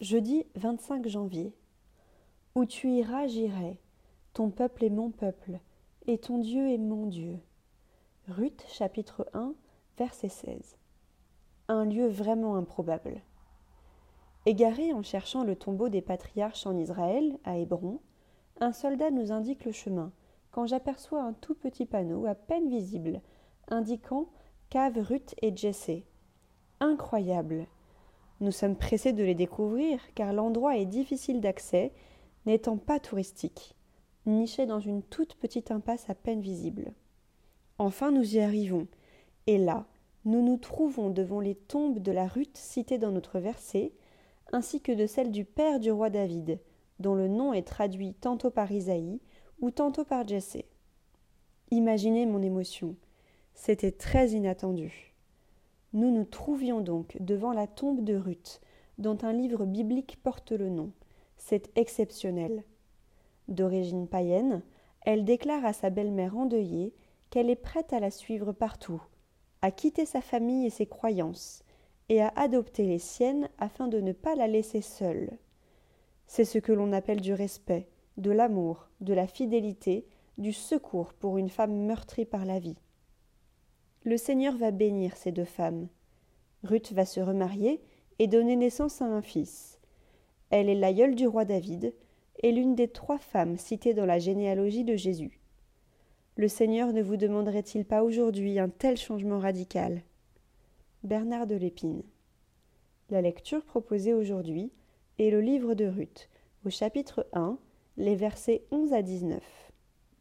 Jeudi 25 janvier. Où tu iras, j'irai. Ton peuple est mon peuple, et ton Dieu est mon Dieu. Ruth chapitre 1 verset 16. Un lieu vraiment improbable. Égaré en cherchant le tombeau des patriarches en Israël, à Hébron, un soldat nous indique le chemin, quand j'aperçois un tout petit panneau à peine visible, indiquant Cave Ruth et Jessé. Incroyable. Nous sommes pressés de les découvrir car l'endroit est difficile d'accès, n'étant pas touristique, niché dans une toute petite impasse à peine visible. Enfin nous y arrivons, et là, nous nous trouvons devant les tombes de la Ruth citée dans notre verset, ainsi que de celle du père du roi David, dont le nom est traduit tantôt par Isaïe ou tantôt par Jessé. Imaginez mon émotion. C'était très inattendu. Nous nous trouvions donc devant la tombe de Ruth, dont un livre biblique porte le nom. C'est exceptionnel. D'origine païenne, elle déclare à sa belle-mère endeuillée qu'elle est prête à la suivre partout, à quitter sa famille et ses croyances, et à adopter les siennes afin de ne pas la laisser seule. C'est ce que l'on appelle du respect, de l'amour, de la fidélité, du secours pour une femme meurtrie par la vie. Le Seigneur va bénir ces deux femmes. Ruth va se remarier et donner naissance à un fils. Elle est l'aïeule du roi David et l'une des trois femmes citées dans la généalogie de Jésus. Le Seigneur ne vous demanderait-il pas aujourd'hui un tel changement radical? Bernard de Lépine. La lecture proposée aujourd'hui est le livre de Ruth, au chapitre 1, les versets 11 à 19.